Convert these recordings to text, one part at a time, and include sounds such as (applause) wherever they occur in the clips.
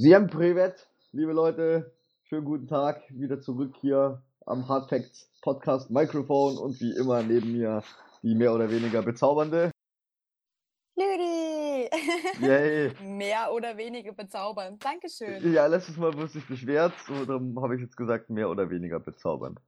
Siem Privet, liebe Leute, schönen guten Tag, wieder zurück hier am Hard Facts Podcast Mikrofon und wie immer neben mir die mehr oder weniger bezaubernde. Lüdi! Yay! (laughs) mehr oder weniger bezaubernd, Dankeschön. Ja, letztes Mal wusste ich beschwert, so, darum habe ich jetzt gesagt, mehr oder weniger bezaubernd.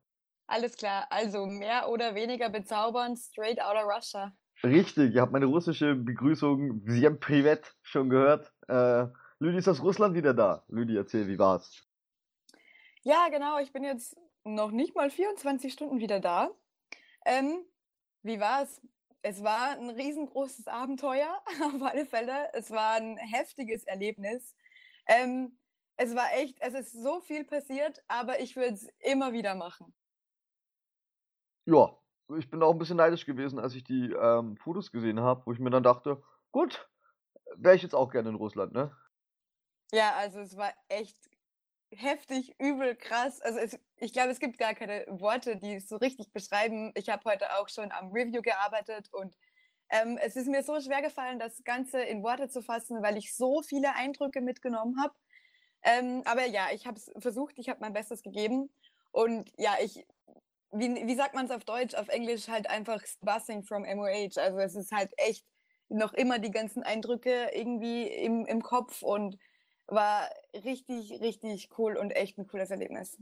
Alles klar, also mehr oder weniger bezaubernd, straight out of Russia. Richtig, ihr habt meine russische Begrüßung, Siem Privet, schon gehört. Äh, Lüdi ist aus Russland wieder da. Lüdi, erzähl, wie war's? Ja, genau. Ich bin jetzt noch nicht mal 24 Stunden wieder da. Ähm, wie war's? Es war ein riesengroßes Abenteuer, (laughs) auf alle Fälle. Es war ein heftiges Erlebnis. Ähm, es war echt, es ist so viel passiert, aber ich würde es immer wieder machen. Ja, ich bin auch ein bisschen neidisch gewesen, als ich die ähm, Fotos gesehen habe, wo ich mir dann dachte, gut, wäre ich jetzt auch gerne in Russland, ne? Ja, also es war echt heftig, übel, krass. Also es, ich glaube, es gibt gar keine Worte, die es so richtig beschreiben. Ich habe heute auch schon am Review gearbeitet und ähm, es ist mir so schwer gefallen, das Ganze in Worte zu fassen, weil ich so viele Eindrücke mitgenommen habe. Ähm, aber ja, ich habe es versucht, ich habe mein Bestes gegeben. Und ja, ich, wie, wie sagt man es auf Deutsch, auf Englisch halt einfach Buzzing from MOH. Also es ist halt echt noch immer die ganzen Eindrücke irgendwie im, im Kopf und war richtig, richtig cool und echt ein cooles Erlebnis.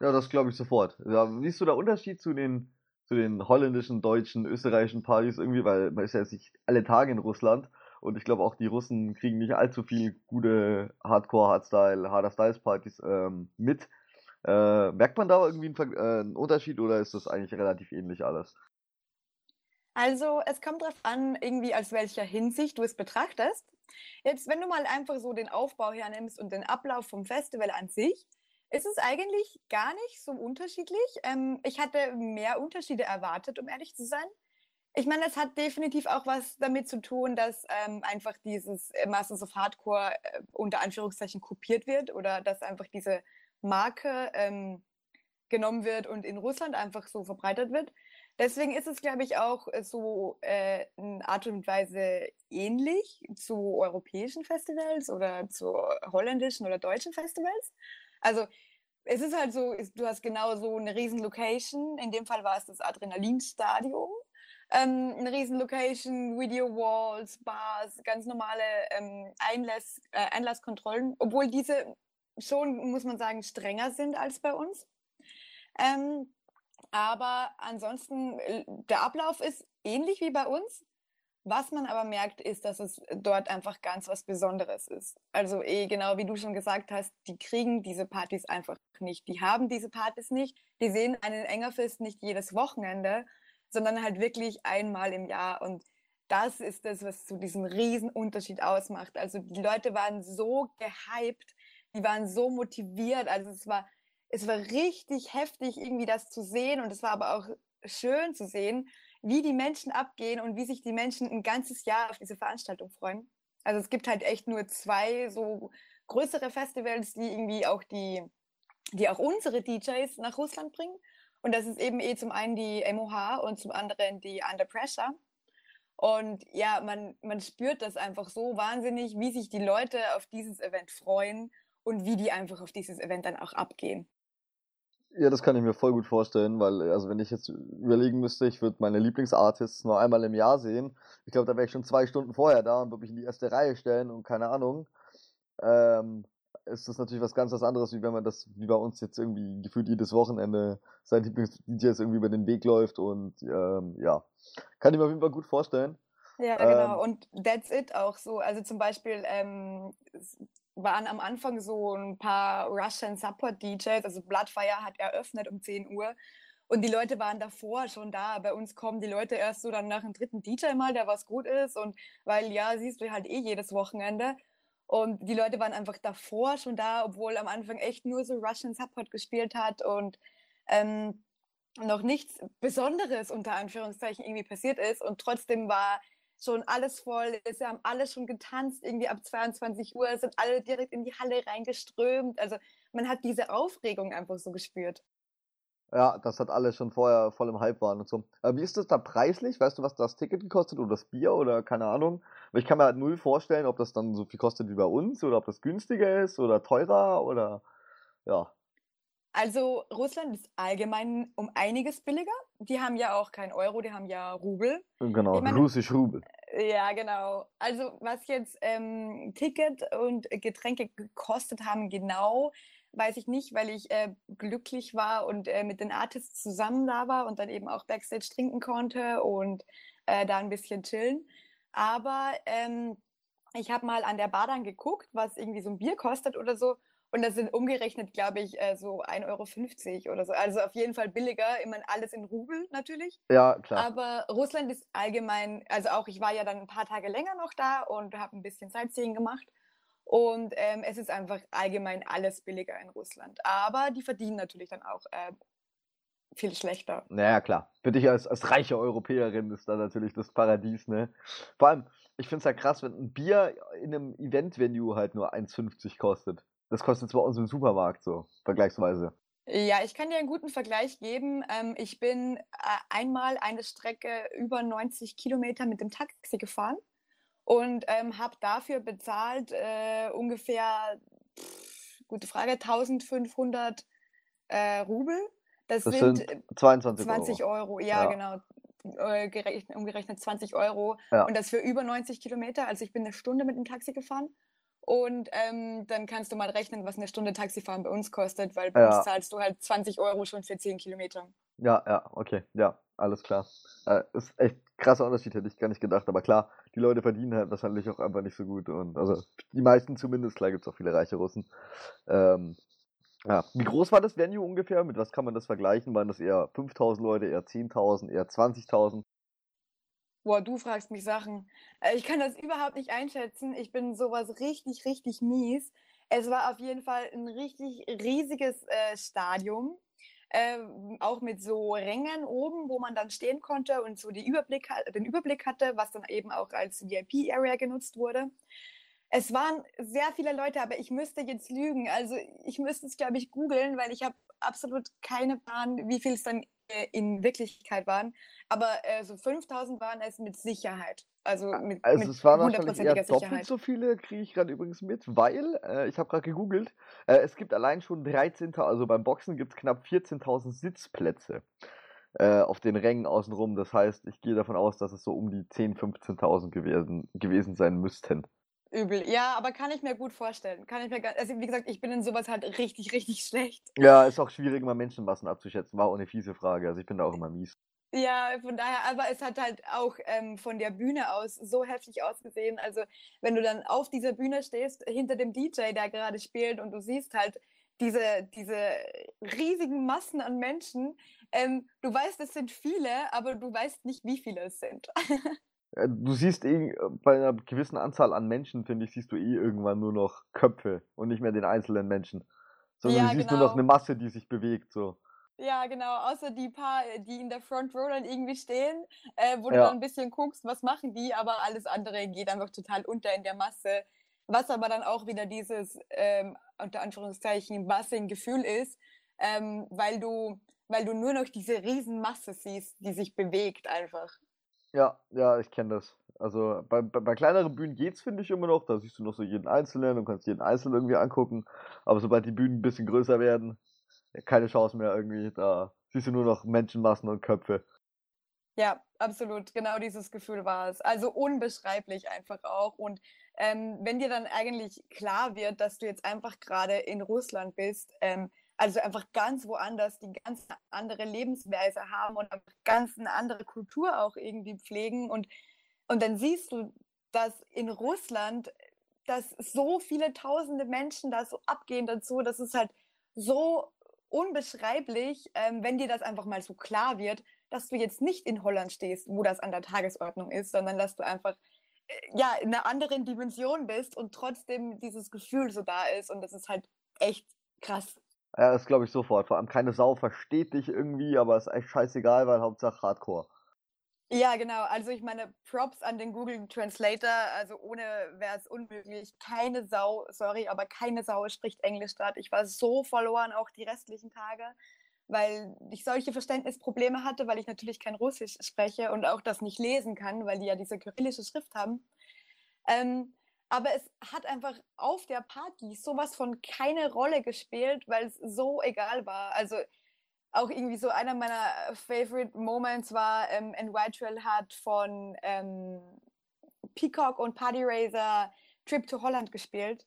Ja, das glaube ich sofort. Ja, siehst du da Unterschied zu den, zu den holländischen, deutschen, österreichischen Partys irgendwie? Weil man ist ja jetzt nicht alle Tage in Russland. Und ich glaube auch die Russen kriegen nicht allzu viel gute Hardcore, Hardstyle, Harder Styles Partys ähm, mit. Äh, merkt man da irgendwie einen, äh, einen, Unterschied oder ist das eigentlich relativ ähnlich alles? Also es kommt darauf an, irgendwie aus welcher Hinsicht du es betrachtest. Jetzt, wenn du mal einfach so den Aufbau hernimmst und den Ablauf vom Festival an sich, ist es eigentlich gar nicht so unterschiedlich. Ähm, ich hatte mehr Unterschiede erwartet, um ehrlich zu sein. Ich meine, das hat definitiv auch was damit zu tun, dass ähm, einfach dieses äh, Masters of Hardcore äh, unter Anführungszeichen kopiert wird oder dass einfach diese Marke ähm, genommen wird und in Russland einfach so verbreitet wird. Deswegen ist es, glaube ich, auch äh, so äh, eine Art und Weise ähnlich zu europäischen Festivals oder zu holländischen oder deutschen Festivals. Also es ist halt so, du hast genau so eine riesen Location. In dem Fall war es das Adrenalinstadium. Ähm, eine riesen Location, Video Walls, Bars, ganz normale ähm, Einlass, äh, Einlasskontrollen, obwohl diese schon, muss man sagen, strenger sind als bei uns. Ähm, aber ansonsten, äh, der Ablauf ist ähnlich wie bei uns. Was man aber merkt, ist, dass es dort einfach ganz was Besonderes ist. Also eh, genau wie du schon gesagt hast, die kriegen diese Partys einfach nicht. Die haben diese Partys nicht. Die sehen einen Engerfest nicht jedes Wochenende, sondern halt wirklich einmal im Jahr. Und das ist das, was so diesen riesen Unterschied ausmacht. Also die Leute waren so gehypt, die waren so motiviert. Also es war es war richtig heftig, irgendwie das zu sehen und es war aber auch schön zu sehen, wie die Menschen abgehen und wie sich die Menschen ein ganzes Jahr auf diese Veranstaltung freuen. Also es gibt halt echt nur zwei so größere Festivals, die irgendwie auch die, die auch unsere DJs nach Russland bringen. Und das ist eben eh zum einen die MOH und zum anderen die Under Pressure. Und ja, man, man spürt das einfach so wahnsinnig, wie sich die Leute auf dieses Event freuen und wie die einfach auf dieses Event dann auch abgehen. Ja, das kann ich mir voll gut vorstellen, weil, äh, also wenn ich jetzt überlegen müsste, ich würde meine Lieblingsartists nur einmal im Jahr sehen. Ich glaube, da wäre ich schon zwei Stunden vorher da und würde mich in die erste Reihe stellen und keine Ahnung. Ähm, ist das natürlich was ganz was anderes, wie wenn man das, wie bei uns jetzt irgendwie gefühlt jedes Wochenende sein Lieblings-DJs irgendwie über den Weg läuft und ähm, ja. Kann ich mir auf jeden Fall gut vorstellen. Ja, genau. Ähm. und that's it auch so. Also zum Beispiel ähm, waren am Anfang so ein paar Russian Support DJs, also Bloodfire hat eröffnet um 10 Uhr. Und die Leute waren davor schon da. Bei uns kommen die Leute erst so dann nach dem dritten DJ mal, der was gut ist. Und weil ja, siehst du halt eh jedes Wochenende. Und die Leute waren einfach davor schon da, obwohl am Anfang echt nur so Russian Support gespielt hat und ähm, noch nichts Besonderes unter Anführungszeichen irgendwie passiert ist. Und trotzdem war schon alles voll ist. Wir haben alle schon getanzt, irgendwie ab 22 Uhr, sind alle direkt in die Halle reingeströmt. Also man hat diese Aufregung einfach so gespürt. Ja, das hat alles schon vorher voll im Hype waren und so. Aber wie ist das da preislich? Weißt du, was das Ticket gekostet oder das Bier oder keine Ahnung? Ich kann mir halt null vorstellen, ob das dann so viel kostet wie bei uns oder ob das günstiger ist oder teurer oder ja. Also Russland ist allgemein um einiges billiger. Die haben ja auch kein Euro, die haben ja Rubel. Genau, meine, russisch Rubel. Äh, ja, genau. Also was jetzt ähm, Ticket und Getränke gekostet haben, genau, weiß ich nicht, weil ich äh, glücklich war und äh, mit den Artists zusammen da war und dann eben auch Backstage trinken konnte und äh, da ein bisschen chillen. Aber ähm, ich habe mal an der Bar dann geguckt, was irgendwie so ein Bier kostet oder so. Und das sind umgerechnet, glaube ich, äh, so 1,50 Euro oder so. Also auf jeden Fall billiger. Immer alles in Rubel natürlich. Ja, klar. Aber Russland ist allgemein, also auch ich war ja dann ein paar Tage länger noch da und habe ein bisschen Sightseeing gemacht. Und ähm, es ist einfach allgemein alles billiger in Russland. Aber die verdienen natürlich dann auch äh, viel schlechter. Naja, klar. Für dich als, als reiche Europäerin ist da natürlich das Paradies, ne? Vor allem, ich finde es ja krass, wenn ein Bier in einem Event-Venue halt nur 1,50 kostet das kostet zwar aus dem Supermarkt so, vergleichsweise. Ja, ich kann dir einen guten Vergleich geben. Ähm, ich bin äh, einmal eine Strecke über 90 Kilometer mit dem Taxi gefahren und ähm, habe dafür bezahlt äh, ungefähr, pff, gute Frage, 1500 äh, Rubel. Das, das sind, sind, 22 20 Euro. Euro. Ja, ja. genau. Äh, umgerechnet 20 Euro. Ja. Und das für über 90 Kilometer. Also ich bin eine Stunde mit dem Taxi gefahren. Und ähm, dann kannst du mal rechnen, was eine Stunde Taxifahren bei uns kostet, weil bei ja. uns zahlst du halt 20 Euro schon für 10 Kilometer. Ja, ja, okay, ja, alles klar. Äh, ist echt krasser Unterschied, hätte ich gar nicht gedacht. Aber klar, die Leute verdienen halt wahrscheinlich auch einfach nicht so gut. Und also die meisten zumindest, klar gibt es auch viele reiche Russen. Ähm, ja. Wie groß war das Venue ungefähr? Mit was kann man das vergleichen? Waren das eher 5000 Leute, eher 10.000, eher 20.000? Boah, du fragst mich Sachen. Äh, ich kann das überhaupt nicht einschätzen. Ich bin sowas richtig, richtig mies. Es war auf jeden Fall ein richtig riesiges äh, Stadium. Äh, auch mit so Rängen oben, wo man dann stehen konnte und so Überblick, den Überblick hatte, was dann eben auch als VIP-Area genutzt wurde. Es waren sehr viele Leute, aber ich müsste jetzt lügen. Also ich müsste es, glaube ich, googeln, weil ich habe absolut keine Plan, wie viel es dann äh, in Wirklichkeit waren. Aber äh, so 5000 waren es mit Sicherheit. Also, mit, also mit es waren wahrscheinlich eher doppelt Sicherheit. so viele, kriege ich gerade übrigens mit, weil, äh, ich habe gerade gegoogelt, äh, es gibt allein schon 13.000, also beim Boxen gibt es knapp 14.000 Sitzplätze äh, auf den Rängen außenrum. Das heißt, ich gehe davon aus, dass es so um die 10.000, 15.000 gewesen, gewesen sein müssten. Übel. Ja, aber kann ich mir gut vorstellen. Kann ich mir, also wie gesagt, ich bin in sowas halt richtig, richtig (laughs) schlecht. Ja, ist auch schwierig, immer Menschenmassen abzuschätzen. War auch eine fiese Frage. Also ich bin da auch immer mies. Ja, von daher, aber es hat halt auch ähm, von der Bühne aus so heftig ausgesehen. Also wenn du dann auf dieser Bühne stehst, hinter dem DJ, der gerade spielt und du siehst halt diese, diese riesigen Massen an Menschen, ähm, du weißt, es sind viele, aber du weißt nicht, wie viele es sind. (laughs) Äh, du siehst eh, äh, bei einer gewissen Anzahl an Menschen, finde ich, siehst du eh irgendwann nur noch Köpfe und nicht mehr den einzelnen Menschen. Sondern ja, du siehst genau. nur noch genau. eine Masse, die sich bewegt. so. Ja, genau, außer die paar, äh, die in der Front Row dann irgendwie stehen, äh, wo ja. du dann ein bisschen guckst, was machen die, aber alles andere geht einfach total unter in der Masse. Was aber dann auch wieder dieses, ähm, unter Anführungszeichen, Massengefühl ist, ähm, weil, du, weil du nur noch diese Riesenmasse siehst, die sich bewegt einfach. Ja, ja, ich kenne das. Also bei, bei, bei, kleineren Bühnen geht's, finde ich, immer noch. Da siehst du noch so jeden Einzelnen und kannst jeden Einzelnen irgendwie angucken. Aber sobald die Bühnen ein bisschen größer werden, keine Chance mehr irgendwie. Da siehst du nur noch Menschenmassen und Köpfe. Ja, absolut. Genau dieses Gefühl war es. Also unbeschreiblich einfach auch. Und ähm, wenn dir dann eigentlich klar wird, dass du jetzt einfach gerade in Russland bist, ähm, also einfach ganz woanders die ganz andere Lebensweise haben und ganz eine andere Kultur auch irgendwie pflegen. Und, und dann siehst du, dass in Russland, dass so viele tausende Menschen da so abgehen dazu, das ist halt so unbeschreiblich, ähm, wenn dir das einfach mal so klar wird, dass du jetzt nicht in Holland stehst, wo das an der Tagesordnung ist, sondern dass du einfach äh, ja in einer anderen Dimension bist und trotzdem dieses Gefühl so da ist und das ist halt echt krass. Ja, das glaube ich sofort. Vor allem keine Sau versteht dich irgendwie, aber ist echt scheißegal, weil Hauptsache Hardcore. Ja, genau. Also ich meine, Props an den Google Translator. Also ohne wäre es unmöglich. Keine Sau, sorry, aber keine Sau spricht Englisch gerade. Ich war so verloren auch die restlichen Tage, weil ich solche Verständnisprobleme hatte, weil ich natürlich kein Russisch spreche und auch das nicht lesen kann, weil die ja diese kyrillische Schrift haben. Ähm, aber es hat einfach auf der Party sowas von keine Rolle gespielt, weil es so egal war. Also auch irgendwie so einer meiner favorite Moments war, ähm, And White hat von ähm, Peacock und Party Razor Trip to Holland gespielt.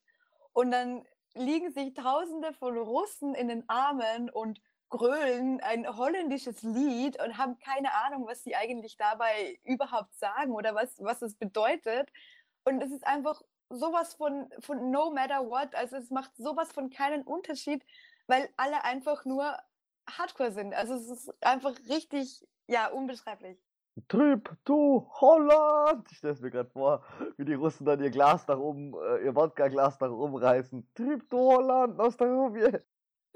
Und dann liegen sich Tausende von Russen in den Armen und grölen ein holländisches Lied und haben keine Ahnung, was sie eigentlich dabei überhaupt sagen oder was, was es bedeutet. Und es ist einfach sowas von, von no matter what. Also es macht sowas von keinen Unterschied, weil alle einfach nur Hardcore sind. Also es ist einfach richtig, ja, unbeschreiblich. Trip to Holland! Ich stelle es mir gerade vor, wie die Russen dann ihr Glas nach oben, äh, ihr Wodka-Glas nach oben reißen. Trip to Holland, Nostalgie!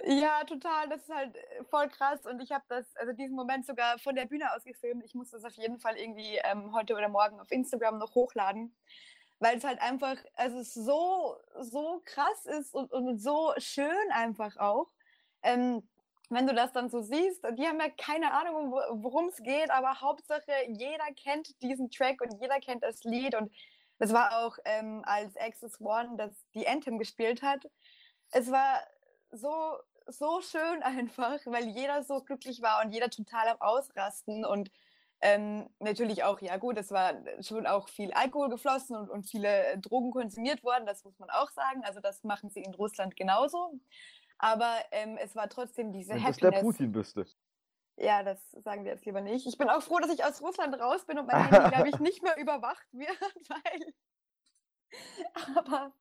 Ja, total. Das ist halt äh, voll krass. Und ich habe das, also diesen Moment sogar von der Bühne aus gefilmt. Ich muss das auf jeden Fall irgendwie ähm, heute oder morgen auf Instagram noch hochladen weil es halt einfach, also es so, so krass ist und, und so schön einfach auch. Ähm, wenn du das dann so siehst, die haben ja keine Ahnung, worum es geht, aber Hauptsache, jeder kennt diesen Track und jeder kennt das Lied. Und das war auch, ähm, als Access One das die Anthem gespielt hat. Es war so, so schön (laughs) einfach, weil jeder so glücklich war und jeder total am Ausrasten und ähm, natürlich auch, ja gut, es war schon auch viel Alkohol geflossen und, und viele äh, Drogen konsumiert worden, das muss man auch sagen. Also das machen sie in Russland genauso. Aber ähm, es war trotzdem diese Wenn Happiness. Das der Putin wüsste. Ja, das sagen wir jetzt lieber nicht. Ich bin auch froh, dass ich aus Russland raus bin und mein Leben, (laughs) glaube ich, nicht mehr überwacht wird, (laughs) weil. (laughs) aber.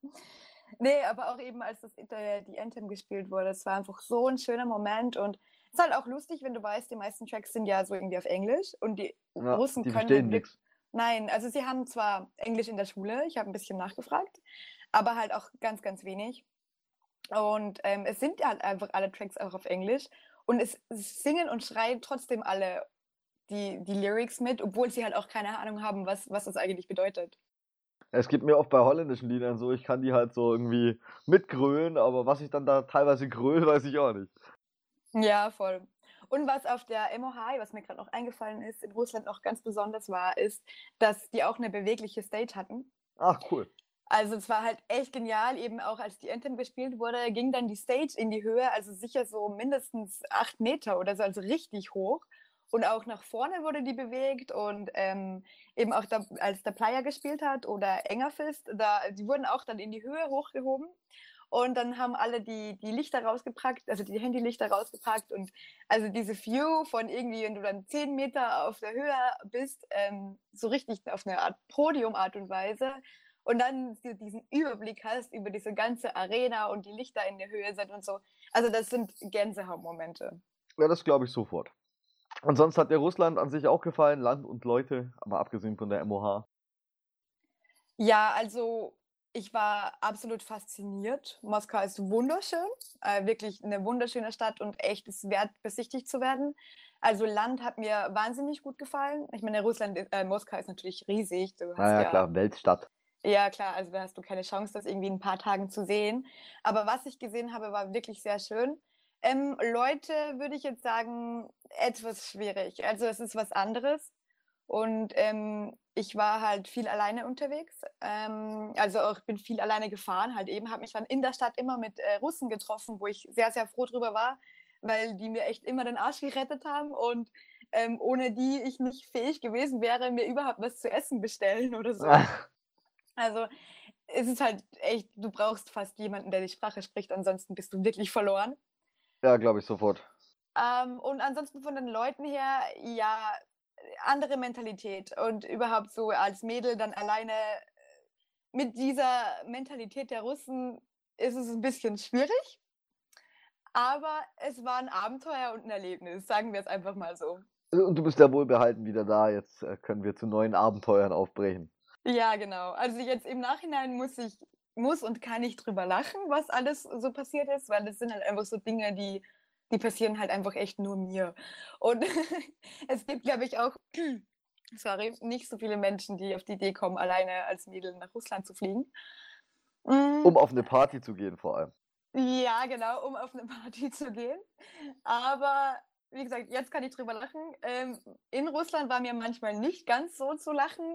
Nee, aber auch eben, als das, die Anthem gespielt wurde, es war einfach so ein schöner Moment und ist halt auch lustig, wenn du weißt, die meisten Tracks sind ja so irgendwie auf Englisch und die ja, Russen die können. nichts. Nein, also sie haben zwar Englisch in der Schule, ich habe ein bisschen nachgefragt, aber halt auch ganz, ganz wenig. Und ähm, es sind halt einfach alle Tracks auch auf Englisch und es, es singen und schreien trotzdem alle die, die Lyrics mit, obwohl sie halt auch keine Ahnung haben, was, was das eigentlich bedeutet. Es gibt mir oft bei holländischen Liedern so, ich kann die halt so irgendwie mitgrölen, aber was ich dann da teilweise gröle, weiß ich auch nicht. Ja, voll. Und was auf der MOH, was mir gerade noch eingefallen ist, in Russland noch ganz besonders war, ist, dass die auch eine bewegliche Stage hatten. Ach, cool. Also es war halt echt genial, eben auch als die Anthem gespielt wurde, ging dann die Stage in die Höhe, also sicher so mindestens acht Meter oder so, also richtig hoch. Und auch nach vorne wurde die bewegt und ähm, eben auch da, als der Player gespielt hat oder Engerfist, da, die wurden auch dann in die Höhe hochgehoben. Und dann haben alle die, die Lichter rausgepackt, also die Handylichter rausgepackt. Und also diese View von irgendwie, wenn du dann zehn Meter auf der Höhe bist, ähm, so richtig auf eine Art Podium-Art und Weise. Und dann diesen Überblick hast über diese ganze Arena und die Lichter in der Höhe sind und so. Also das sind Gänsehautmomente. Ja, das glaube ich sofort. Ansonsten hat mir Russland an sich auch gefallen, Land und Leute, aber abgesehen von der MOH. Ja, also ich war absolut fasziniert. Moskau ist wunderschön, äh, wirklich eine wunderschöne Stadt und echt ist wert, besichtigt zu werden. Also Land hat mir wahnsinnig gut gefallen. Ich meine, Russland, äh, Moskau ist natürlich riesig. Du ah, ja, ja, klar, Weltstadt. Ja, klar, also da hast du keine Chance, das irgendwie in ein paar Tagen zu sehen. Aber was ich gesehen habe, war wirklich sehr schön. Ähm, Leute, würde ich jetzt sagen, etwas schwierig. Also es ist was anderes. Und ähm, ich war halt viel alleine unterwegs. Ähm, also auch bin viel alleine gefahren, halt eben, habe mich dann in der Stadt immer mit äh, Russen getroffen, wo ich sehr, sehr froh drüber war, weil die mir echt immer den Arsch gerettet haben und ähm, ohne die ich nicht fähig gewesen wäre, mir überhaupt was zu essen bestellen oder so. Ach. Also es ist halt echt, du brauchst fast jemanden, der die Sprache spricht, ansonsten bist du wirklich verloren. Ja, glaube ich sofort. Ähm, und ansonsten von den Leuten her, ja, andere Mentalität und überhaupt so als Mädel dann alleine äh, mit dieser Mentalität der Russen ist es ein bisschen schwierig. Aber es war ein Abenteuer und ein Erlebnis, sagen wir es einfach mal so. Und du bist ja wohlbehalten wieder da. Jetzt äh, können wir zu neuen Abenteuern aufbrechen. Ja, genau. Also jetzt im Nachhinein muss ich, muss und kann ich drüber lachen, was alles so passiert ist, weil das sind halt einfach so Dinge, die die passieren halt einfach echt nur mir. Und (laughs) es gibt, glaube ich, auch, (clears throat) sorry, nicht so viele Menschen, die auf die Idee kommen, alleine als Mädel nach Russland zu fliegen. Mm. Um auf eine Party zu gehen vor allem. Ja, genau, um auf eine Party zu gehen. Aber wie gesagt, jetzt kann ich drüber lachen. Ähm, in Russland war mir manchmal nicht ganz so zu lachen.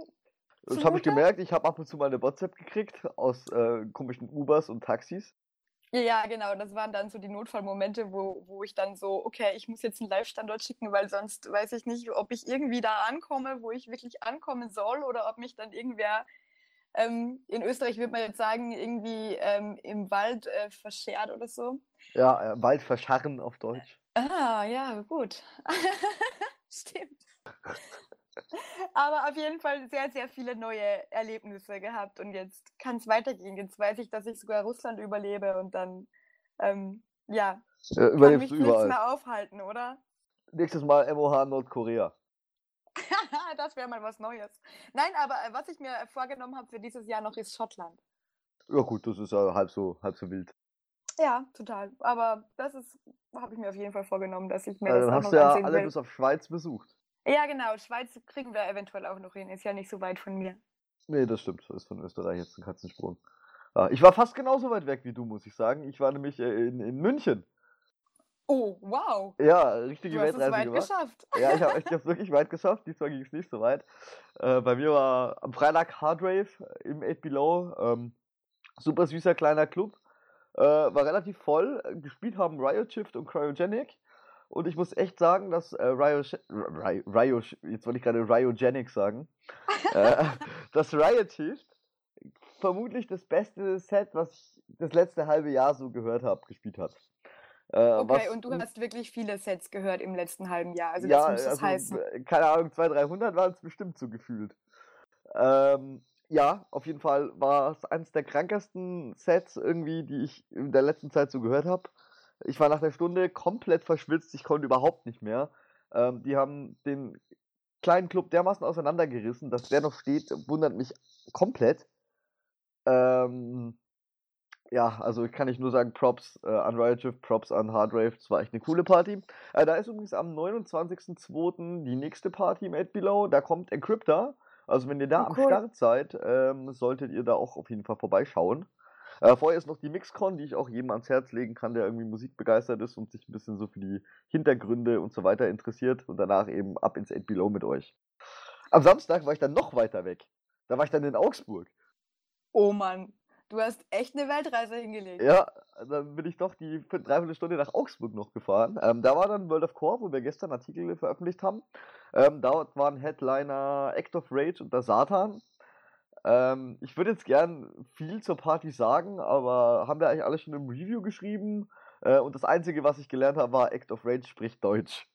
Das habe ich gemerkt. Ich habe ab und zu mal eine WhatsApp gekriegt aus äh, komischen Ubers und Taxis. Ja, genau. Das waren dann so die Notfallmomente, wo, wo ich dann so, okay, ich muss jetzt einen Live-Standort schicken, weil sonst weiß ich nicht, ob ich irgendwie da ankomme, wo ich wirklich ankommen soll oder ob mich dann irgendwer, ähm, in Österreich würde man jetzt sagen, irgendwie ähm, im Wald äh, verschert oder so. Ja, äh, Wald verscharren auf Deutsch. Ah, ja, gut. (laughs) Stimmt. (laughs) Aber auf jeden Fall sehr, sehr viele neue Erlebnisse gehabt und jetzt kann es weitergehen. Jetzt weiß ich, dass ich sogar Russland überlebe und dann, ähm, ja, ja äh, überlebst kann mich nichts mehr aufhalten, oder? Nächstes Mal MOH Nordkorea. (laughs) das wäre mal was Neues. Nein, aber äh, was ich mir vorgenommen habe für dieses Jahr noch ist Schottland. Ja gut, das ist ja halb so, halb so wild. Ja, total. Aber das ist, habe ich mir auf jeden Fall vorgenommen, dass ich mir ja, das dann hast du ja alle will. bis auf Schweiz besucht. Ja, genau. Schweiz kriegen wir eventuell auch noch hin. Ist ja nicht so weit von mir. Nee, das stimmt. Das ist von Österreich jetzt ein Katzensprung. Ah, ich war fast genauso weit weg wie du, muss ich sagen. Ich war nämlich äh, in, in München. Oh, wow. Ja, richtige du Weltreise hast es weit gemacht. geschafft. (laughs) Ja, ich habe es wirklich weit geschafft. Diesmal ging es nicht so weit. Äh, bei mir war am Freitag Hardrave äh, im 8 Below. Ähm, super süßer kleiner Club. Äh, war relativ voll. Gespielt haben Riot Shift und Cryogenic. Und ich muss echt sagen, dass äh, Ryo, Ryo, jetzt wollte ich gerade Ryogenic sagen, (laughs) äh, dass Riot Shift vermutlich das beste Set, was ich das letzte halbe Jahr so gehört habe, gespielt hat. Äh, okay, was, und du hast wirklich viele Sets gehört im letzten halben Jahr. Also ja, muss das also, heißen. Äh, keine Ahnung, 200, 300 waren es bestimmt so gefühlt. Ähm, ja, auf jeden Fall war es eines der krankesten Sets irgendwie, die ich in der letzten Zeit so gehört habe. Ich war nach der Stunde komplett verschwitzt, ich konnte überhaupt nicht mehr. Ähm, die haben den kleinen Club dermaßen auseinandergerissen, dass der noch steht, wundert mich komplett. Ähm, ja, also kann ich nur sagen, Props äh, an Riot Shift, Props an Hardrave, das war echt eine coole Party. Äh, da ist übrigens am 29.02. die nächste Party im 8 Below, da kommt Encryptor. Also wenn ihr da oh, cool. am Start seid, ähm, solltet ihr da auch auf jeden Fall vorbeischauen. Äh, vorher ist noch die Mixcon, die ich auch jedem ans Herz legen kann, der irgendwie musikbegeistert ist und sich ein bisschen so für die Hintergründe und so weiter interessiert. Und danach eben ab ins End Below mit euch. Am Samstag war ich dann noch weiter weg. Da war ich dann in Augsburg. Oh Mann, du hast echt eine Weltreise hingelegt. Ja, dann bin ich doch die dreiviertel Stunde nach Augsburg noch gefahren. Ähm, da war dann World of Core, wo wir gestern Artikel veröffentlicht haben. Ähm, dort waren Headliner Act of Rage und der Satan. Ähm, ich würde jetzt gern viel zur Party sagen, aber haben wir eigentlich alles schon im Review geschrieben. Äh, und das Einzige, was ich gelernt habe, war Act of Rage spricht Deutsch.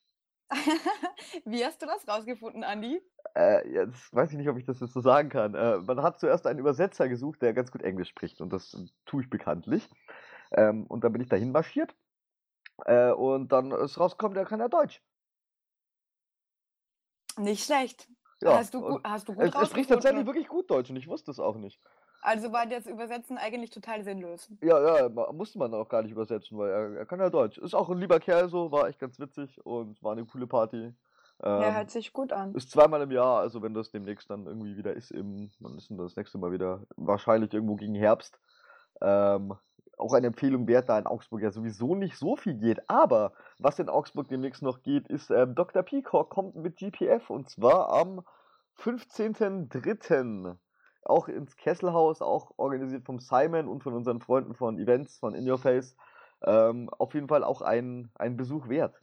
(laughs) Wie hast du das rausgefunden, Andi? Äh, jetzt weiß ich nicht, ob ich das jetzt so sagen kann. Äh, man hat zuerst einen Übersetzer gesucht, der ganz gut Englisch spricht. Und das tue ich bekanntlich. Ähm, und dann bin ich dahin marschiert. Äh, und dann ist rausgekommen, der kann ja Deutsch. Nicht schlecht. Ja, hast du gut, hast du gut es, es riecht tatsächlich wirklich gut Deutsch und ich wusste es auch nicht. Also war das Übersetzen eigentlich total sinnlos. Ja, ja, musste man auch gar nicht übersetzen, weil er, er kann ja Deutsch. Ist auch ein lieber Kerl so, war echt ganz witzig und war eine coole Party. Ähm, ja, hört sich gut an. Ist zweimal im Jahr, also wenn das demnächst dann irgendwie wieder ist, im, wann ist denn das nächste Mal wieder? Wahrscheinlich irgendwo gegen Herbst. Ähm, auch eine Empfehlung wert, da in Augsburg ja sowieso nicht so viel geht. Aber was in Augsburg demnächst noch geht, ist ähm, Dr. Peacock kommt mit GPF und zwar am 15.03. auch ins Kesselhaus, auch organisiert vom Simon und von unseren Freunden von Events, von In Your Face. Ähm, auf jeden Fall auch ein, ein Besuch wert.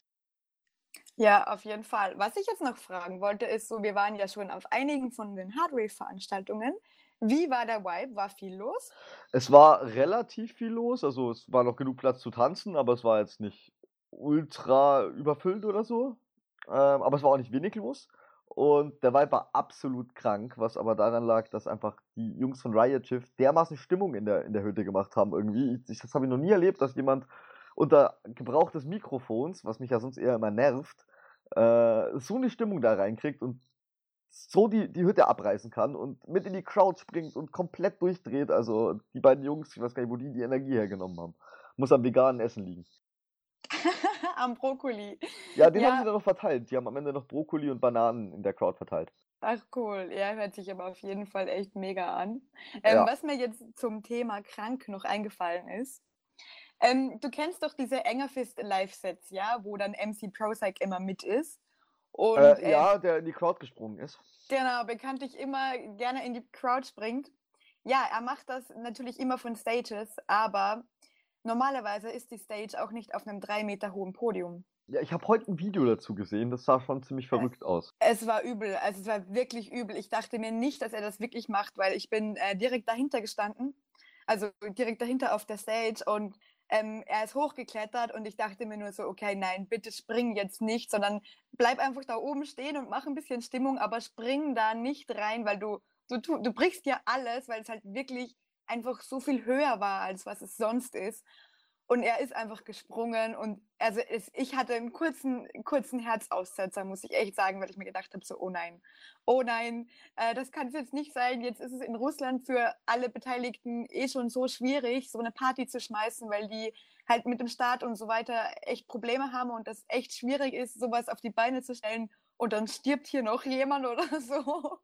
Ja, auf jeden Fall. Was ich jetzt noch fragen wollte, ist so, wir waren ja schon auf einigen von den Hardware-Veranstaltungen. Wie war der Vibe? War viel los? Es war relativ viel los, also es war noch genug Platz zu tanzen, aber es war jetzt nicht ultra überfüllt oder so. Ähm, aber es war auch nicht wenig los. Und der Vibe war absolut krank, was aber daran lag, dass einfach die Jungs von Riot Shift dermaßen Stimmung in der, in der Hütte gemacht haben irgendwie. Ich, das habe ich noch nie erlebt, dass jemand unter Gebrauch des Mikrofons, was mich ja sonst eher immer nervt, äh, so eine Stimmung da reinkriegt und so die, die Hütte abreißen kann und mit in die Crowd springt und komplett durchdreht. Also die beiden Jungs, ich weiß gar nicht, wo die die Energie hergenommen haben. Muss am veganen Essen liegen. (laughs) am Brokkoli. Ja, den ja. haben sie dann noch verteilt. Die haben am Ende noch Brokkoli und Bananen in der Crowd verteilt. Ach cool, ja, hört sich aber auf jeden Fall echt mega an. Ähm, ja. Was mir jetzt zum Thema krank noch eingefallen ist, ähm, du kennst doch diese Engerfist Live-Sets, ja, wo dann MC Prozac immer mit ist. Und, äh, äh, ja, der in die Crowd gesprungen ist. Genau, bekanntlich immer gerne in die Crowd springt. Ja, er macht das natürlich immer von Stages, aber normalerweise ist die Stage auch nicht auf einem drei Meter hohen Podium. Ja, ich habe heute ein Video dazu gesehen, das sah schon ziemlich verrückt es, aus. Es war übel, also es war wirklich übel. Ich dachte mir nicht, dass er das wirklich macht, weil ich bin äh, direkt dahinter gestanden, also direkt dahinter auf der Stage und ähm, er ist hochgeklettert und ich dachte mir nur so, okay, nein, bitte spring jetzt nicht, sondern bleib einfach da oben stehen und mach ein bisschen Stimmung, aber spring da nicht rein, weil du, du, du brichst ja alles, weil es halt wirklich einfach so viel höher war, als was es sonst ist. Und er ist einfach gesprungen und also es, ich hatte einen kurzen, kurzen Herzaussetzer, muss ich echt sagen, weil ich mir gedacht habe, so, oh nein, oh nein, äh, das kann es jetzt nicht sein. Jetzt ist es in Russland für alle Beteiligten eh schon so schwierig, so eine Party zu schmeißen, weil die halt mit dem Staat und so weiter echt Probleme haben und das echt schwierig ist, sowas auf die Beine zu stellen und dann stirbt hier noch jemand oder (laughs) so.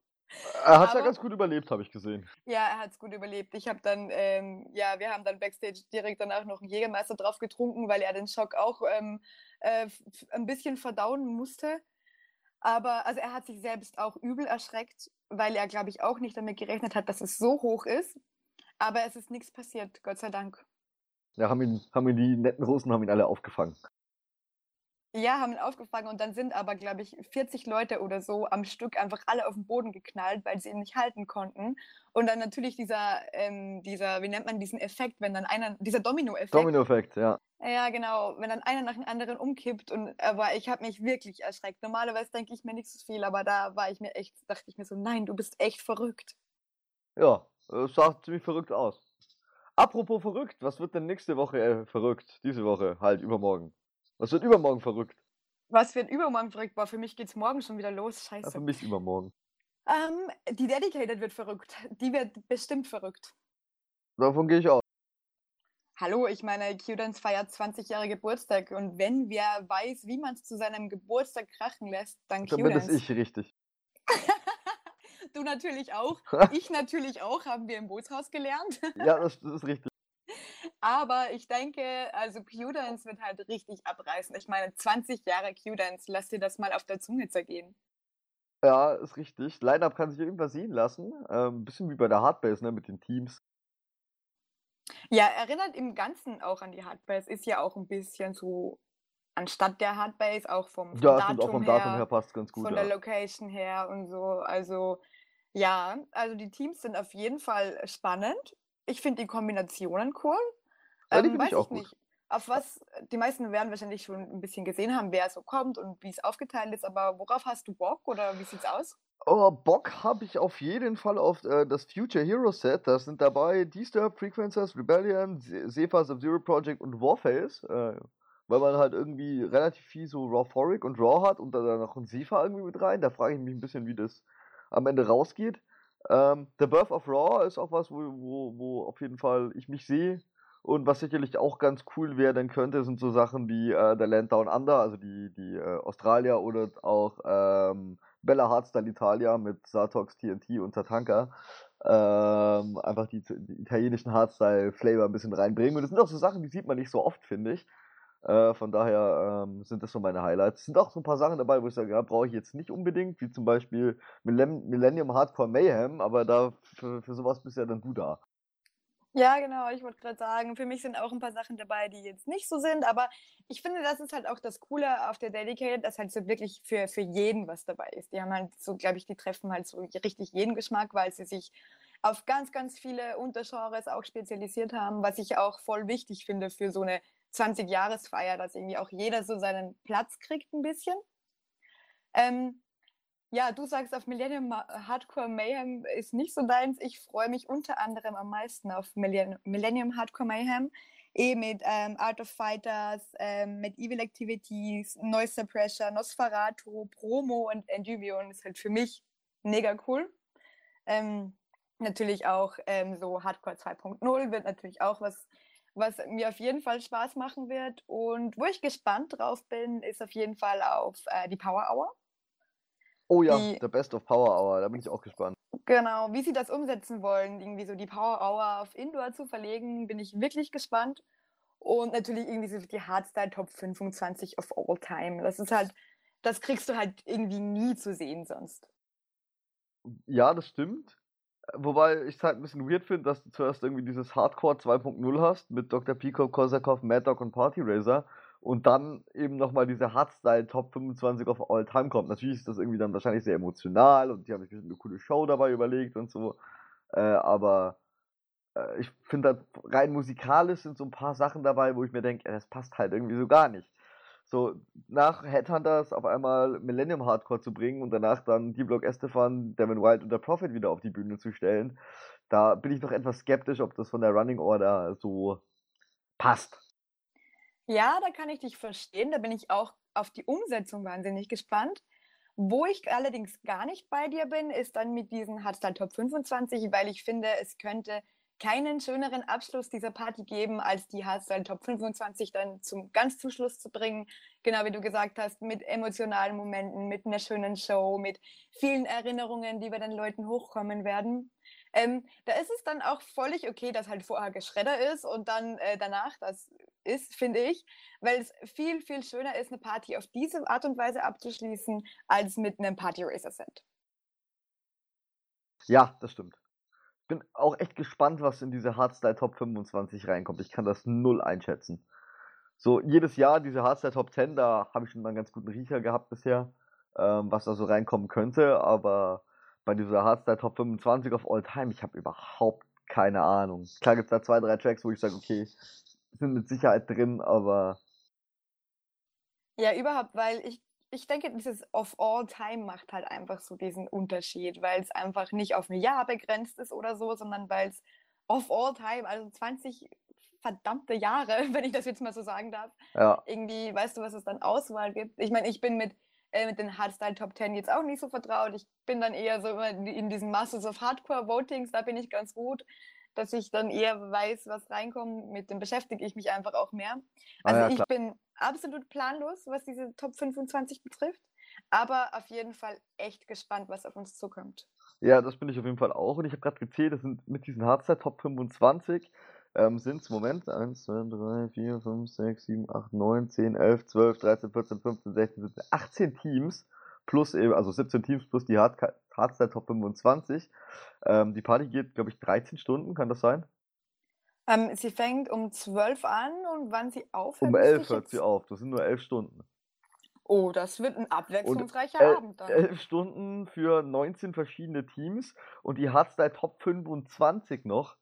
Er hat es ja ganz gut überlebt, habe ich gesehen. Ja, er hat es gut überlebt. Ich habe dann, ähm, ja, wir haben dann Backstage direkt danach noch einen Jägermeister drauf getrunken, weil er den Schock auch ähm, äh, ein bisschen verdauen musste. Aber also er hat sich selbst auch übel erschreckt, weil er, glaube ich, auch nicht damit gerechnet hat, dass es so hoch ist. Aber es ist nichts passiert, Gott sei Dank. Ja, haben ihn, haben ihn die netten Russen haben ihn alle aufgefangen. Ja, haben ihn aufgefangen und dann sind aber, glaube ich, 40 Leute oder so am Stück einfach alle auf den Boden geknallt, weil sie ihn nicht halten konnten. Und dann natürlich dieser, ähm, dieser, wie nennt man diesen Effekt, wenn dann einer, dieser Domino-Effekt. Domino-Effekt, ja. Ja, genau, wenn dann einer nach dem anderen umkippt und, aber ich habe mich wirklich erschreckt. Normalerweise denke ich mir nicht so viel, aber da war ich mir echt, dachte ich mir so, nein, du bist echt verrückt. Ja, das sah ziemlich verrückt aus. Apropos verrückt, was wird denn nächste Woche äh, verrückt? Diese Woche, halt, übermorgen. Was wird übermorgen verrückt? Was wird übermorgen verrückt? Boah, für mich geht's morgen schon wieder los. Scheiße. Ja, für mich übermorgen. Ähm, die Dedicated wird verrückt. Die wird bestimmt verrückt. Davon gehe ich aus. Hallo, ich meine, Q-Dance feiert 20 Jahre Geburtstag und wenn wer weiß, wie man es zu seinem Geburtstag krachen lässt, dann Q-Dance. Damit ist ich richtig. (laughs) du natürlich auch. (laughs) ich natürlich auch, haben wir im Bootshaus gelernt. ja, das, das ist richtig. Aber ich denke, also Q-Dance wird halt richtig abreißen. Ich meine, 20 Jahre Q-Dance, lass dir das mal auf der Zunge zergehen. Ja, ist richtig. Line-Up kann sich irgendwas sehen lassen. Ähm, bisschen wie bei der Hardbase, ne, mit den Teams. Ja, erinnert im Ganzen auch an die Hardbase. Ist ja auch ein bisschen so anstatt der Hardbase, auch vom, vom ja, Datum, auch vom Datum her, her, passt ganz gut. Von ja. der Location her und so. Also, ja, also die Teams sind auf jeden Fall spannend. Ich finde die Kombinationen cool. Ähm, die ich auch Nicht. Auf was die meisten werden wahrscheinlich schon ein bisschen gesehen haben, wer so kommt und wie es aufgeteilt ist, aber worauf hast du Bock oder wie sieht's aus? Oh, Bock habe ich auf jeden Fall auf äh, das Future Hero Set. Das sind dabei Disturb, Frequencers, Rebellion, Sefa, of zero Project und Warface. Äh, weil man halt irgendwie relativ viel so Rawforic und Raw hat und dann noch ein Sefa irgendwie mit rein. Da frage ich mich ein bisschen, wie das am Ende rausgeht. Ähm, The Birth of Raw ist auch was, wo, wo, wo auf jeden Fall ich mich sehe. Und was sicherlich auch ganz cool werden könnte, sind so Sachen wie äh, The Land Down Under, also die, die äh, Australier oder auch ähm, Bella Hardstyle Italia mit Satox, TNT und Tatanka. Ähm, einfach die, die italienischen Hardstyle-Flavor ein bisschen reinbringen. Und das sind auch so Sachen, die sieht man nicht so oft, finde ich. Äh, von daher ähm, sind das so meine Highlights. Es sind auch so ein paar Sachen dabei, wo ich sage, ja, brauche ich jetzt nicht unbedingt, wie zum Beispiel Millennium Hardcore Mayhem, aber da für, für sowas bist ja dann du da. Ja, genau. Ich wollte gerade sagen, für mich sind auch ein paar Sachen dabei, die jetzt nicht so sind. Aber ich finde, das ist halt auch das Coole auf der Dedicated, dass halt so wirklich für, für jeden was dabei ist. Die haben halt so, glaube ich, die treffen halt so richtig jeden Geschmack, weil sie sich auf ganz, ganz viele Untergenres auch spezialisiert haben, was ich auch voll wichtig finde für so eine 20-Jahres-Feier, dass irgendwie auch jeder so seinen Platz kriegt ein bisschen. Ähm, ja, du sagst auf Millennium äh, Hardcore Mayhem ist nicht so deins. Ich freue mich unter anderem am meisten auf Millennium Hardcore Mayhem. Eh mit ähm, Art of Fighters, ähm, mit Evil Activities, Noise Suppressor, Nosferatu, Promo und Endymion ist halt für mich mega cool. Ähm, natürlich auch ähm, so Hardcore 2.0 wird natürlich auch was, was mir auf jeden Fall Spaß machen wird. Und wo ich gespannt drauf bin, ist auf jeden Fall auf äh, die Power Hour Oh ja, die, The Best of Power Hour, da bin ich auch gespannt. Genau, wie sie das umsetzen wollen, irgendwie so die Power Hour auf Indoor zu verlegen, bin ich wirklich gespannt. Und natürlich irgendwie so die Hardstyle Top 25 of all time. Das ist halt, das kriegst du halt irgendwie nie zu sehen sonst. Ja, das stimmt. Wobei ich es halt ein bisschen weird finde, dass du zuerst irgendwie dieses Hardcore 2.0 hast mit Dr. Pico, Korsakov, Mad Dog und Party Racer und dann eben nochmal diese Hardstyle Top 25 of All Time kommt. Natürlich ist das irgendwie dann wahrscheinlich sehr emotional und die haben sich bestimmt eine coole Show dabei überlegt und so. Äh, aber äh, ich finde halt rein musikalisch sind so ein paar Sachen dabei, wo ich mir denke, das passt halt irgendwie so gar nicht. So, nach Headhunters auf einmal Millennium Hardcore zu bringen und danach dann D-Block Estefan, Devin Wild und der Prophet wieder auf die Bühne zu stellen, da bin ich noch etwas skeptisch, ob das von der Running Order so passt. Ja, da kann ich dich verstehen. Da bin ich auch auf die Umsetzung wahnsinnig gespannt. Wo ich allerdings gar nicht bei dir bin, ist dann mit diesen Hardstyle Top 25, weil ich finde, es könnte keinen schöneren Abschluss dieser Party geben, als die Hardstyle Top 25 dann zum ganz zum Schluss zu bringen. Genau wie du gesagt hast, mit emotionalen Momenten, mit einer schönen Show, mit vielen Erinnerungen, die bei den Leuten hochkommen werden. Ähm, da ist es dann auch völlig okay, dass halt vorher geschredder ist und dann äh, danach das ist, finde ich, weil es viel, viel schöner ist, eine Party auf diese Art und Weise abzuschließen, als mit einem Party-Racer-Set. Ja, das stimmt. Ich Bin auch echt gespannt, was in diese Hardstyle Top 25 reinkommt. Ich kann das null einschätzen. So, jedes Jahr diese Hardstyle Top 10, da habe ich schon mal einen ganz guten Riecher gehabt bisher, ähm, was da so reinkommen könnte, aber bei dieser Hardstyle Top 25 auf All Time, ich habe überhaupt keine Ahnung. Klar gibt es da zwei, drei Tracks, wo ich sage, okay, sind mit Sicherheit drin, aber. Ja, überhaupt, weil ich, ich denke, dieses of all time macht halt einfach so diesen Unterschied, weil es einfach nicht auf ein Jahr begrenzt ist oder so, sondern weil es of all time, also 20 verdammte Jahre, (laughs) wenn ich das jetzt mal so sagen darf. Ja. Irgendwie, weißt du, was es dann Auswahl gibt? Ich meine, ich bin mit, äh, mit den Hardstyle Top 10 jetzt auch nicht so vertraut. Ich bin dann eher so in diesen Masters of Hardcore Votings, da bin ich ganz gut dass ich dann eher weiß, was reinkommt. Mit dem beschäftige ich mich einfach auch mehr. Ah also ah ja, ich bin absolut planlos, was diese Top 25 betrifft, aber auf jeden Fall echt gespannt, was auf uns zukommt. Ja, das bin ich auf jeden Fall auch. Und ich habe gerade gezählt, das sind mit diesen Hardstyle Top 25 ähm, sind es, Moment, 1, 2, 3, 4, 5, 6, 7, 8, 9, 10, 11, 12, 13, 14, 15, 16, 17, 18 Teams plus eben, also 17 Teams plus die Hardstyle Top 25. Ähm, die Party geht, glaube ich, 13 Stunden, kann das sein? Ähm, sie fängt um 12 an und wann sie aufhört? Um 11 hört sie auf, das sind nur 11 Stunden. Oh, das wird ein abwechslungsreicher elf, Abend dann. 11 Stunden für 19 verschiedene Teams und die Hardstyle Top 25 noch.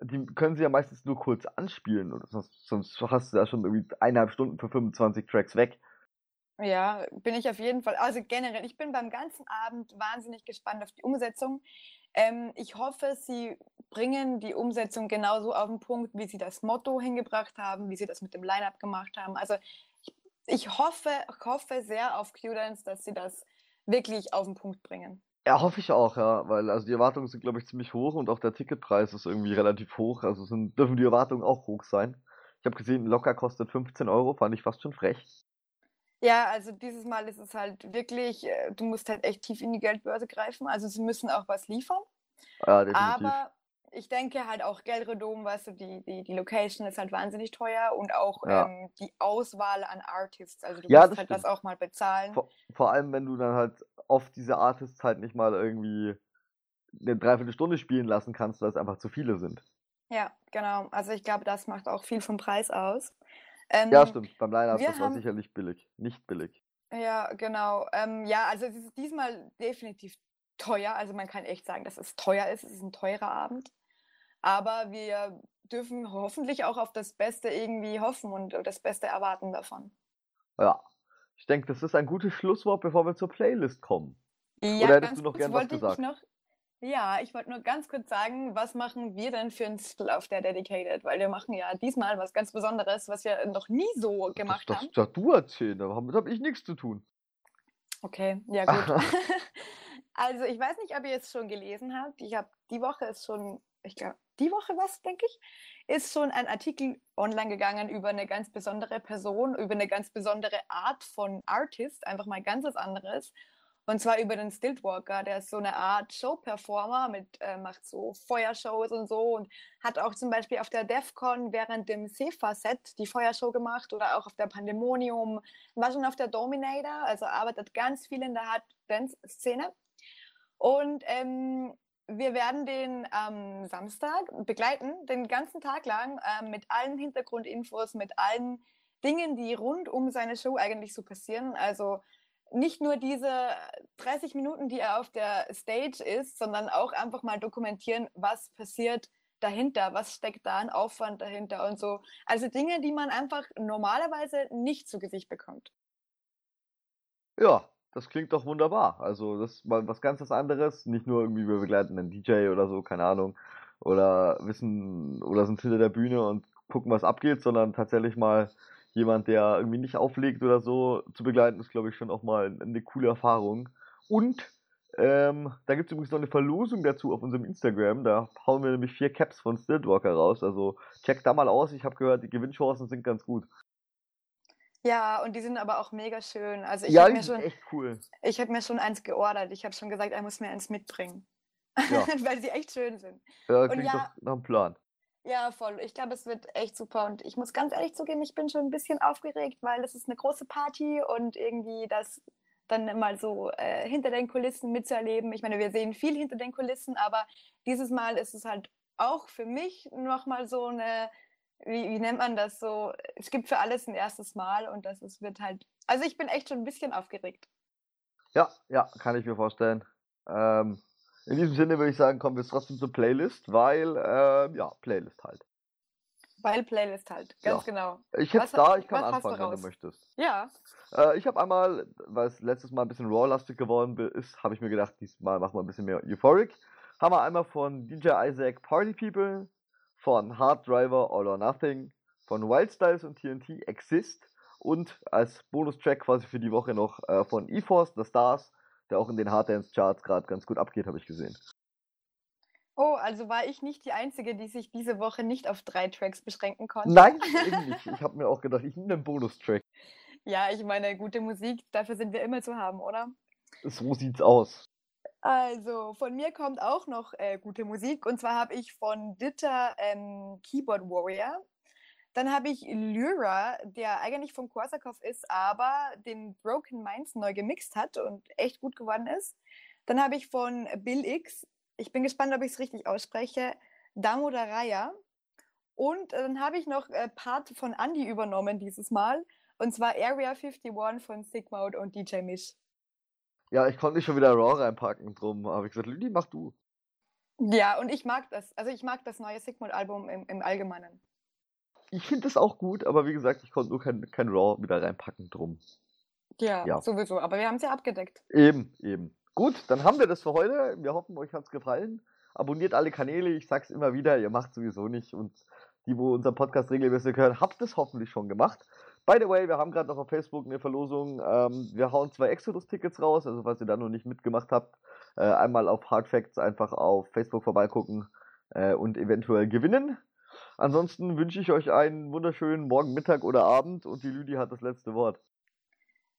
Die können sie ja meistens nur kurz anspielen, sonst, sonst hast du ja schon irgendwie eineinhalb Stunden für 25 Tracks weg. Ja, bin ich auf jeden Fall. Also generell, ich bin beim ganzen Abend wahnsinnig gespannt auf die Umsetzung. Ähm, ich hoffe, Sie bringen die Umsetzung genauso auf den Punkt, wie Sie das Motto hingebracht haben, wie Sie das mit dem Line-up gemacht haben. Also ich, ich hoffe, hoffe sehr auf Q-Dance, dass Sie das wirklich auf den Punkt bringen. Ja, hoffe ich auch, ja, weil also die Erwartungen sind, glaube ich, ziemlich hoch und auch der Ticketpreis ist irgendwie relativ hoch. Also sind, dürfen die Erwartungen auch hoch sein. Ich habe gesehen, locker kostet 15 Euro, fand ich fast schon frech. Ja, also dieses Mal ist es halt wirklich, äh, du musst halt echt tief in die Geldbörse greifen. Also sie müssen auch was liefern. Ja, definitiv. Aber ich denke halt auch Gelredom, weißt du, die, die, die Location ist halt wahnsinnig teuer und auch ja. ähm, die Auswahl an Artists. Also du ja, musst das halt stimmt. das auch mal bezahlen. Vor, vor, allem, wenn du dann halt oft diese Artists halt nicht mal irgendwie eine Dreiviertelstunde spielen lassen kannst, weil es einfach zu viele sind. Ja, genau. Also ich glaube, das macht auch viel vom Preis aus. Ähm, ja, stimmt. Beim Line-Up, das war haben, sicherlich billig. Nicht billig. Ja, genau. Ähm, ja, also es ist diesmal definitiv teuer. Also man kann echt sagen, dass es teuer ist. Es ist ein teurer Abend. Aber wir dürfen hoffentlich auch auf das Beste irgendwie hoffen und das Beste erwarten davon. Ja, ich denke, das ist ein gutes Schlusswort, bevor wir zur Playlist kommen. Ja, Oder hättest du noch gerne was gesagt? Ich noch, ja, ich wollte nur ganz kurz sagen, was machen wir denn für einen Titel auf der Dedicated? Weil wir machen ja diesmal was ganz Besonderes, was wir noch nie so gemacht das, das, haben. Das du erzählen, damit habe ich nichts zu tun. Okay, ja (laughs) gut. (laughs) also ich weiß nicht, ob ihr es schon gelesen habt. Ich habe die Woche ist schon, ich glaube, die Woche was, denke ich, ist schon ein Artikel online gegangen über eine ganz besondere Person, über eine ganz besondere Art von Artist, einfach mal ganz was anderes. Und zwar über den Stiltwalker, der ist so eine Art Show-Performer, mit, äh, macht so Feuershows und so und hat auch zum Beispiel auf der DEFCON während dem sefa set die Feuershow gemacht oder auch auf der Pandemonium, war schon auf der Dominator, also arbeitet ganz viel in der Hard-Dance-Szene. Und ähm, wir werden den ähm, Samstag begleiten, den ganzen Tag lang, äh, mit allen Hintergrundinfos, mit allen Dingen, die rund um seine Show eigentlich so passieren. Also nicht nur diese 30 Minuten, die er auf der Stage ist, sondern auch einfach mal dokumentieren, was passiert dahinter, was steckt da an Aufwand dahinter und so. Also Dinge, die man einfach normalerweise nicht zu Gesicht bekommt. Ja, das klingt doch wunderbar. Also das ist mal was ganz anderes, nicht nur irgendwie wir begleiten einen DJ oder so, keine Ahnung, oder wissen oder sind hinter der Bühne und gucken, was abgeht, sondern tatsächlich mal jemand, der irgendwie nicht auflegt oder so, zu begleiten, ist, glaube ich, schon auch mal eine coole Erfahrung. Und ähm, da gibt es übrigens noch eine Verlosung dazu auf unserem Instagram. Da hauen wir nämlich vier Caps von Stiltwalker raus. Also check da mal aus. Ich habe gehört, die Gewinnchancen sind ganz gut. Ja, und die sind aber auch mega schön. Also ich ja, die sind echt cool. Ich habe mir schon eins geordert. Ich habe schon gesagt, er muss mir eins mitbringen. Ja. (laughs) Weil sie echt schön sind. Ja, klingt und ja, doch nach dem Plan. Ja, voll. Ich glaube, es wird echt super. Und ich muss ganz ehrlich zugeben, ich bin schon ein bisschen aufgeregt, weil es ist eine große Party und irgendwie das dann mal so äh, hinter den Kulissen mitzuerleben. Ich meine, wir sehen viel hinter den Kulissen, aber dieses Mal ist es halt auch für mich nochmal so eine, wie, wie nennt man das so? Es gibt für alles ein erstes Mal und das ist, wird halt, also ich bin echt schon ein bisschen aufgeregt. Ja, ja, kann ich mir vorstellen. Ähm, in diesem Sinne würde ich sagen, kommen wir trotzdem zur Playlist, weil, äh, ja, Playlist halt. Weil Playlist halt, ganz ja. genau. Ich hätte da, ich kann anfangen, wenn du möchtest. Ja. Äh, ich habe einmal, weil es letztes Mal ein bisschen Raw-lastig geworden ist, habe ich mir gedacht, diesmal machen wir ein bisschen mehr Euphoric. Haben wir einmal von DJ Isaac Party People, von Hard Driver All or Nothing, von Wild Styles und TNT Exist und als Bonustrack quasi für die Woche noch äh, von E-Force, The Stars der auch in den Harddance-Charts gerade ganz gut abgeht, habe ich gesehen. Oh, also war ich nicht die Einzige, die sich diese Woche nicht auf drei Tracks beschränken konnte. Nein, (laughs) eben Ich habe mir auch gedacht, ich nehme einen Bonustrack. Ja, ich meine, gute Musik, dafür sind wir immer zu haben, oder? So sieht's aus. Also, von mir kommt auch noch äh, gute Musik. Und zwar habe ich von Ditter ähm, Keyboard Warrior dann habe ich Lyra, der eigentlich von Korsakow ist, aber den Broken Minds neu gemixt hat und echt gut geworden ist. Dann habe ich von Bill X, ich bin gespannt, ob ich es richtig ausspreche, Damodaraya. Und äh, dann habe ich noch ein äh, Part von Andy übernommen dieses Mal. Und zwar Area 51 von Sigmund und DJ Mish. Ja, ich konnte nicht schon wieder Raw reinpacken, drum habe ich gesagt, Lüdi, mach du. Ja, und ich mag das. Also ich mag das neue Sigmund-Album im, im Allgemeinen ich finde das auch gut, aber wie gesagt, ich konnte nur kein, kein Raw wieder reinpacken drum. Ja, ja. sowieso. Aber wir haben es ja abgedeckt. Eben, eben. Gut, dann haben wir das für heute. Wir hoffen, euch hat es gefallen. Abonniert alle Kanäle. Ich sag's immer wieder, ihr macht sowieso nicht. Und die, wo unseren Podcast regelmäßig hören, habt es hoffentlich schon gemacht. By the way, wir haben gerade noch auf Facebook eine Verlosung. Ähm, wir hauen zwei Exodus-Tickets raus. Also, falls ihr da noch nicht mitgemacht habt, äh, einmal auf Hard Facts einfach auf Facebook vorbeigucken äh, und eventuell gewinnen. Ansonsten wünsche ich euch einen wunderschönen Morgen, Mittag oder Abend und die Lüdi hat das letzte Wort.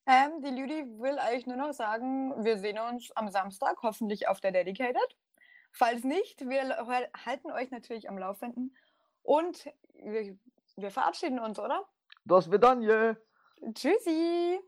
Ähm, die Lüdi will eigentlich nur noch sagen, wir sehen uns am Samstag hoffentlich auf der Dedicated. Falls nicht, wir halten euch natürlich am Laufenden und wir, wir verabschieden uns, oder? Das wird dann, je. Tschüssi!